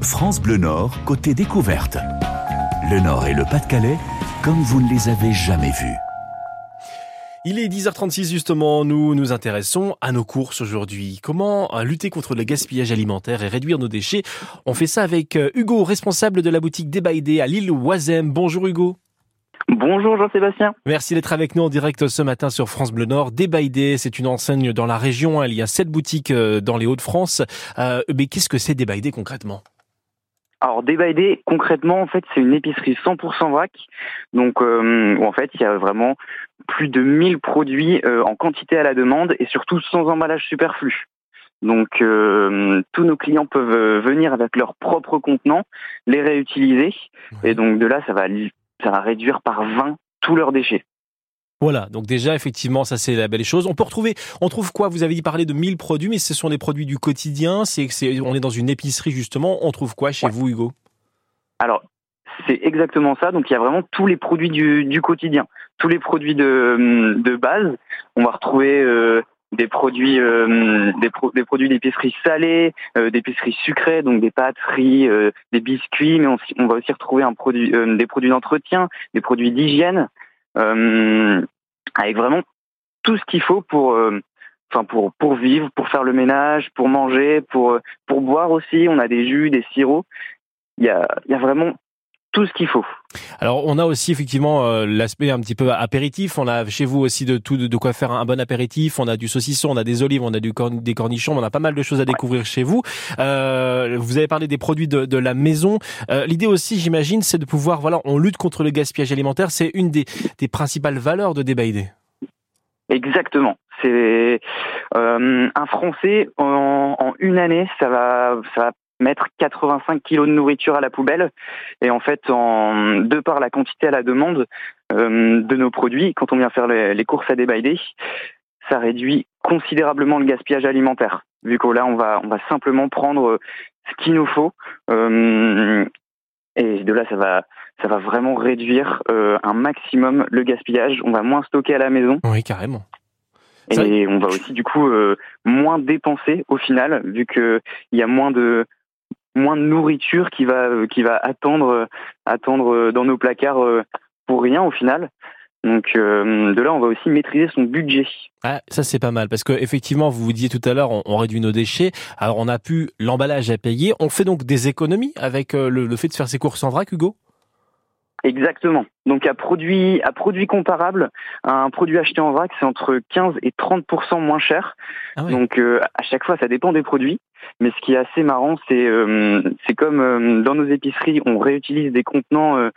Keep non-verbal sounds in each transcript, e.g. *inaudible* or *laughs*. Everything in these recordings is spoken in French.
France Bleu Nord, côté découverte. Le Nord et le Pas-de-Calais, comme vous ne les avez jamais vus. Il est 10h36 justement, nous nous intéressons à nos courses aujourd'hui. Comment euh, lutter contre le gaspillage alimentaire et réduire nos déchets? On fait ça avec euh, Hugo, responsable de la boutique Débaïdé à l'île Oisem. Bonjour Hugo. Bonjour Jean-Sébastien. Merci d'être avec nous en direct ce matin sur France Bleu Nord. Débaïdé, c'est une enseigne dans la région. Il y a sept boutiques euh, dans les Hauts-de-France. mais qu'est-ce que c'est Débaïdé concrètement? Alors Day concrètement, en fait, c'est une épicerie 100% vrac. Donc, euh, en fait, il y a vraiment plus de 1000 produits euh, en quantité à la demande et surtout sans emballage superflu. Donc, euh, tous nos clients peuvent venir avec leurs propres contenants, les réutiliser. Et donc, de là, ça va, ça va réduire par 20 tous leurs déchets. Voilà, donc déjà effectivement ça c'est la belle chose. On peut retrouver, on trouve quoi? Vous avez dit parler de 1000 produits, mais ce sont des produits du quotidien. C'est, c'est, on est dans une épicerie justement. On trouve quoi chez vous, Hugo? Alors c'est exactement ça. Donc il y a vraiment tous les produits du, quotidien, tous les produits de, de base. On va retrouver euh, des produits, euh, des, des, produits d'épicerie salée, euh, d'épicerie sucrée, donc des pâtes, riz, des biscuits, mais on, on, va aussi retrouver un produit, des produits d'entretien, des produits d'hygiène. Euh, avec vraiment tout ce qu'il faut pour euh, enfin pour pour vivre, pour faire le ménage, pour manger, pour euh, pour boire aussi. On a des jus, des sirops. Il y a il y a vraiment tout ce qu'il faut. Alors on a aussi effectivement euh, l'aspect un petit peu apéritif. On a chez vous aussi de tout de, quoi faire un, bon apéritif. On a du saucisson, on a des olives, on a du des cornichons. On a pas mal de choses à découvrir chez vous. Euh, vous avez parlé des produits de, de la maison. Euh, L'idée aussi, j'imagine, c'est de pouvoir voilà, on lutte contre le gaspillage alimentaire. C'est une des, des principales valeurs de Débaïdé. Exactement. C'est un Français en, en, une année, ça va, ça va mettre 85 kilos de nourriture à la poubelle. Et en fait, en, de par la quantité à la demande euh, de nos produits, quand on vient faire les, courses à débailler, ça réduit considérablement le gaspillage alimentaire. Vu que là, on va, on va simplement prendre ce qu'il nous faut. Euh, et de là, ça va, ça va vraiment réduire euh, un maximum le gaspillage. On va moins stocker à la maison. Oui, carrément. Et on va aussi du coup moins dépenser au final, vu qu'il y a moins de moins de nourriture qui va euh, qui va attendre euh, attendre euh, dans nos placards pour rien au final. Donc de là, on va aussi maîtriser son budget. Ah, ça c'est pas mal parce que effectivement, vous vous disiez tout à l'heure, on, réduit nos déchets. Alors on a pu l'emballage à payer. On fait donc des économies avec le, fait de faire ses courses en vrac, Hugo? Exactement. Donc à produit à produit comparable, un produit acheté en vrac, c'est entre 15 et 30% moins cher. Ah Donc à chaque fois, ça dépend des produits. Mais ce qui est assez marrant, c'est euh, c'est comme euh, dans nos épiceries, on réutilise des contenants euh,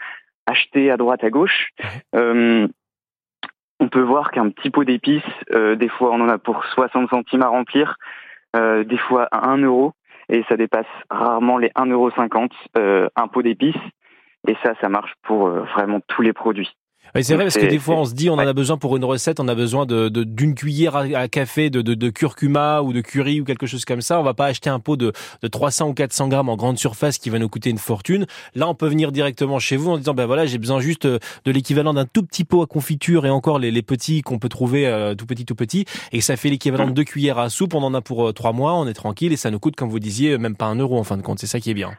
achetés à droite à gauche. on peut voir qu'un petit pot d'épices, des fois on en a pour 60 centimes à remplir, des fois à 1 euro, et ça dépasse rarement les 1,50 euro un pot d'épices. Et ça, ça marche pour vraiment tous les produits. Oui, c'est vrai parce que des fois on se dit on en a besoin pour une recette, on a besoin de d'une cuillère à, café de, de, de, curcuma ou de curry ou quelque chose comme ça. On va pas acheter un pot de, de 300 ou 400 grammes en grande surface qui va nous coûter une fortune. Là, on peut venir directement chez vous en disant ben voilà j'ai besoin juste euh, de l'équivalent d'un tout petit pot à confiture et encore les, les petits qu'on peut trouver euh, tout petit tout petit et ça fait l'équivalent de deux cuillères à soupe. On en a pour euh, trois mois, on est tranquille et ça nous coûte comme vous disiez même pas un euro en fin de compte. C'est ça qui est bien.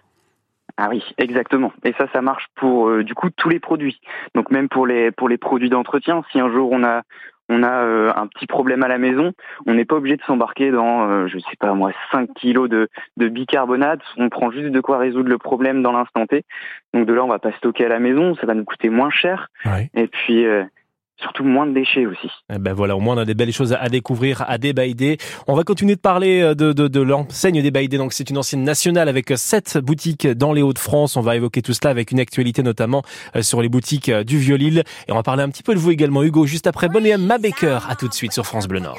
Ah oui, exactement. Et ça, ça marche pour euh, du coup tous les produits. Donc même pour les pour les produits d'entretien, si un jour on a on a euh, un petit problème à la maison, on n'est pas obligé de s'embarquer dans, euh, je sais pas moi, 5 kilos de, de bicarbonate. On prend juste de quoi résoudre le problème dans l'instant T. Donc de là, on va pas stocker à la maison, ça va nous coûter moins cher. Et puis surtout moins de déchets aussi. Eh ben voilà, au moins on a des belles choses à découvrir à Débaïdé. On va continuer de parler euh, de, de, de l'enseigne Débaïdé. Donc c'est une ancienne nationale avec euh, sept boutiques dans les Hauts-de-France. On va évoquer tout cela avec une actualité notamment euh, sur les boutiques du Vieux-Lille. Et on va parler un petit peu de vous également, Hugo, juste après Bonnie Ma Baker. À tout de suite sur France Bleu Nord.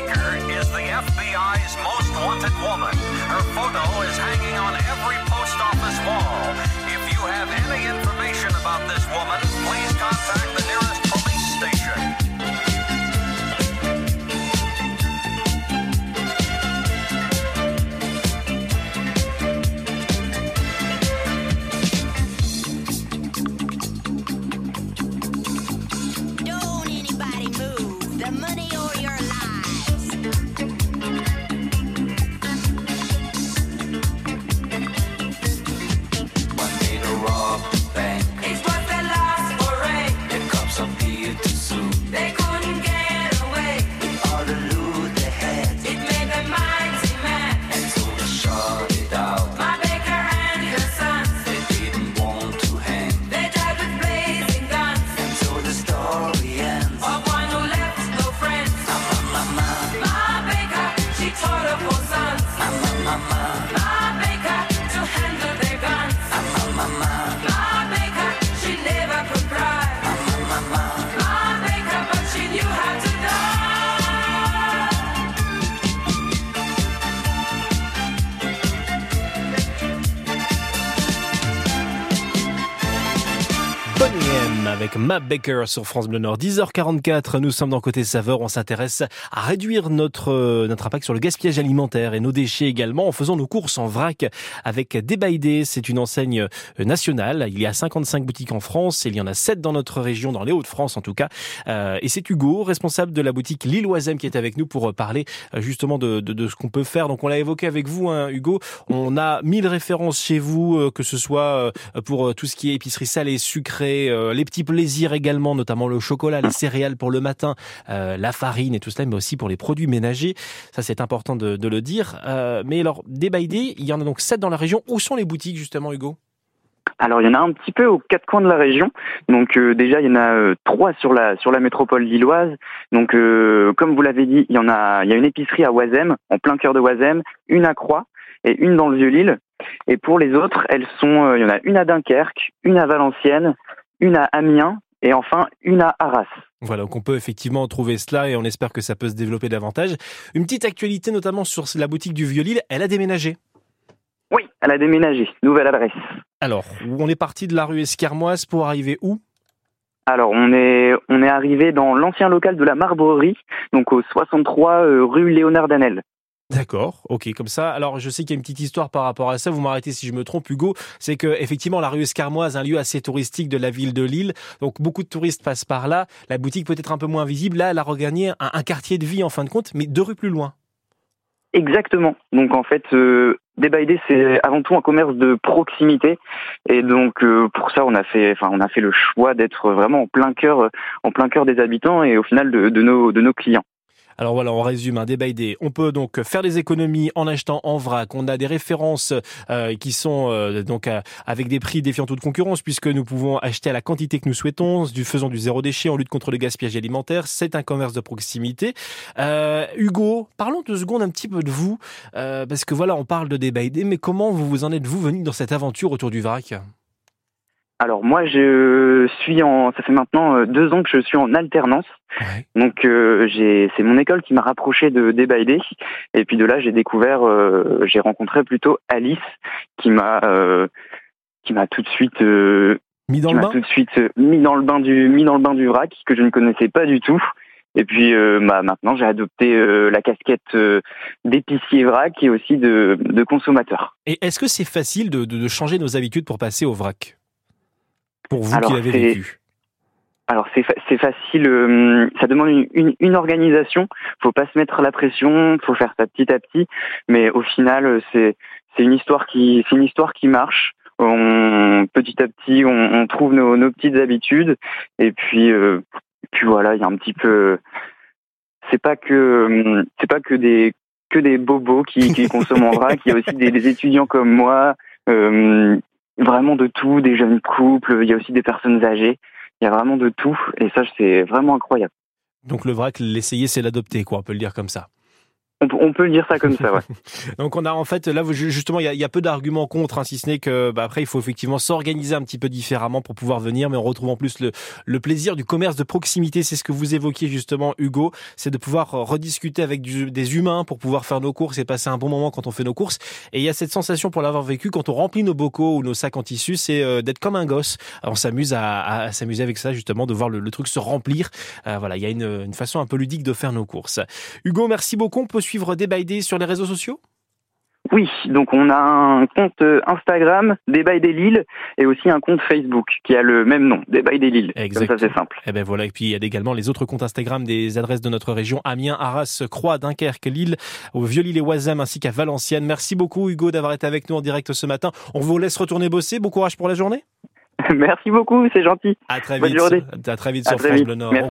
Baker is the FBI's most wanted woman. Her photo is hanging on every post office wall. If you have any information about this woman, please contact the nearest. Matt Baker sur France Bleu Nord. 10h44, nous sommes dans Côté Saveur. On s'intéresse à réduire notre, euh, notre impact sur le gaspillage alimentaire et nos déchets également en faisant nos courses en vrac avec Débaïdé. C'est une enseigne euh, nationale. Il y a 55 boutiques en France. Il y en a 7 dans notre région, dans les Hauts-de-France en tout cas. Euh, et c'est Hugo, responsable de la boutique Lilloisem qui est avec nous pour parler justement de, de, de ce qu'on peut faire. Donc on l'a évoqué avec vous, hein, Hugo. On a 1000 références chez vous, que ce soit pour tout ce qui est épicerie salée, sucrée, les petits également, notamment le chocolat, les céréales pour le matin, euh, la farine et tout cela, mais aussi pour les produits ménagers. Ça, c'est important de, le dire. Euh, mais alors, des by il y en a donc sept dans la région. Où sont les boutiques, justement, Hugo? Alors il y en a un petit peu aux quatre coins de la région. Donc euh, déjà il y en a trois sur la sur la métropole lilloise. Donc comme vous l'avez dit, il y en a il y a une épicerie à Oisem, en plein cœur de Oisem, une à Croix et une dans le Vieux-Lille. Et pour les autres, elles sont il y en a une à Dunkerque, une à Valenciennes, une à Amiens et enfin une à Arras. Voilà, donc on peut effectivement trouver cela et on espère que ça peut se développer davantage. Une petite actualité notamment sur la boutique du Vieux-Lille, elle a déménagé. Oui, elle a déménagé, nouvelle adresse. Alors, on est parti de la rue Escarmoise pour arriver où? Alors on est on est arrivé dans l'ancien local de la Marbrerie, donc au 63 euh, rue Léonard Danel. D'accord, ok, comme ça. Alors, je sais qu'il y a une petite histoire par rapport à ça. Vous m'arrêtez si je me trompe, Hugo. C'est que effectivement, la rue Escarmoise, un lieu assez touristique de la ville de Lille. Donc, beaucoup de touristes passent par là. La boutique peut être un peu moins visible. Là, elle a regagné un, quartier de vie en fin de compte, mais deux rues plus loin. Exactement. Donc, en fait, euh, c'est avant tout un commerce de proximité, et donc euh, pour ça, on a fait, enfin, on a fait le choix d'être vraiment en plein cœur, en plein cœur des habitants et au final de nos de nos clients. Alors voilà, on résume un débat idée. On peut donc faire des économies en achetant en vrac. On a des références euh, qui sont euh, donc euh, avec des prix défiant toute concurrence puisque nous pouvons acheter à la quantité que nous souhaitons, du faisant du zéro déchet en lutte contre le gaspillage alimentaire. C'est un commerce de proximité. Hugo, parlons deux secondes un petit peu de vous parce que voilà, on parle de débat mais comment vous vous en êtes vous venu dans cette aventure autour du vrac? Alors moi, je suis en, ça fait maintenant euh, deux ans que je suis en alternance. Ouais. Donc euh, j'ai, c'est mon école qui m'a rapproché de Day. Et puis de là, j'ai découvert, euh, j'ai rencontré plutôt Alice, qui m'a, euh, qui m'a tout de suite, euh, Mis dans qui le bain tout de suite euh, mis dans le bain du, mis dans le bain du vrac que je ne connaissais pas du tout. Et puis bah, maintenant, j'ai adopté euh, la casquette euh, d'épicier vrac et aussi de, de consommateur. Et est-ce que c'est facile de, de, de changer nos habitudes pour passer au vrac? Pour vous Alors, qui l'avez c'est- vécu. Alors c'est fa- c'est facile, euh, ça demande une, une, une organisation. Faut pas se mettre la pression, faut faire ça petit à petit. Mais au final, euh, c'est c'est une histoire qui c'est une histoire qui marche. On, petit à petit, on, on trouve nos, nos petites habitudes. Et puis euh, puis voilà, il y a un petit peu. C'est pas que c'est pas que des que des bobos qui, qui consomment en vrac. Il y a aussi des, des étudiants comme moi. euh, vraiment de tout, des jeunes couples. Il y a aussi des personnes âgées. Il y a vraiment de tout et ça c'est vraiment incroyable. Donc le vrac, l'essayer, c'est l'adopter, quoi, on peut le dire comme ça. On, peut- dire ça comme ça, ouais. *laughs* Donc on a en fait là justement il y a, peu d'arguments contre, hein, si ce n'est que bah, après il faut effectivement s'organiser un petit peu différemment pour pouvoir venir, mais on retrouve en plus le, plaisir du commerce de proximité. C'est ce que vous évoquiez justement, Hugo, c'est de pouvoir rediscuter avec des humains pour pouvoir faire nos courses et passer un bon moment quand on fait nos courses. Et il y a cette sensation pour l'avoir vécu quand on remplit nos bocaux ou nos sacs en tissu, c'est euh, d'être comme un gosse. On s'amuse à, s'amuser avec ça justement, de voir le, truc se remplir. Euh, voilà, il y a une, une façon un peu ludique de faire nos courses. Hugo, merci beaucoup. On peut suivre Day by Day sur les réseaux sociaux? Oui, donc on a un compte euh, Instagram, Débat des Lille, et aussi un compte Facebook qui a le même nom, Débat des Lille. Comme Exactement. ça c'est simple. Eh ben voilà, et puis il y a également les autres comptes Instagram des adresses de notre région, Amiens, Arras, Croix, Dunkerque, Lille, au Vieux-Lille et Oisem, ainsi qu'à Valenciennes. Merci beaucoup Hugo d'avoir été avec nous en direct ce matin. On vous laisse retourner bosser. Bon courage pour la journée. *laughs* Merci beaucoup, c'est gentil. À très Bonne vite. journée. À très vite À sur très France vite. Bleu Nord. Merci.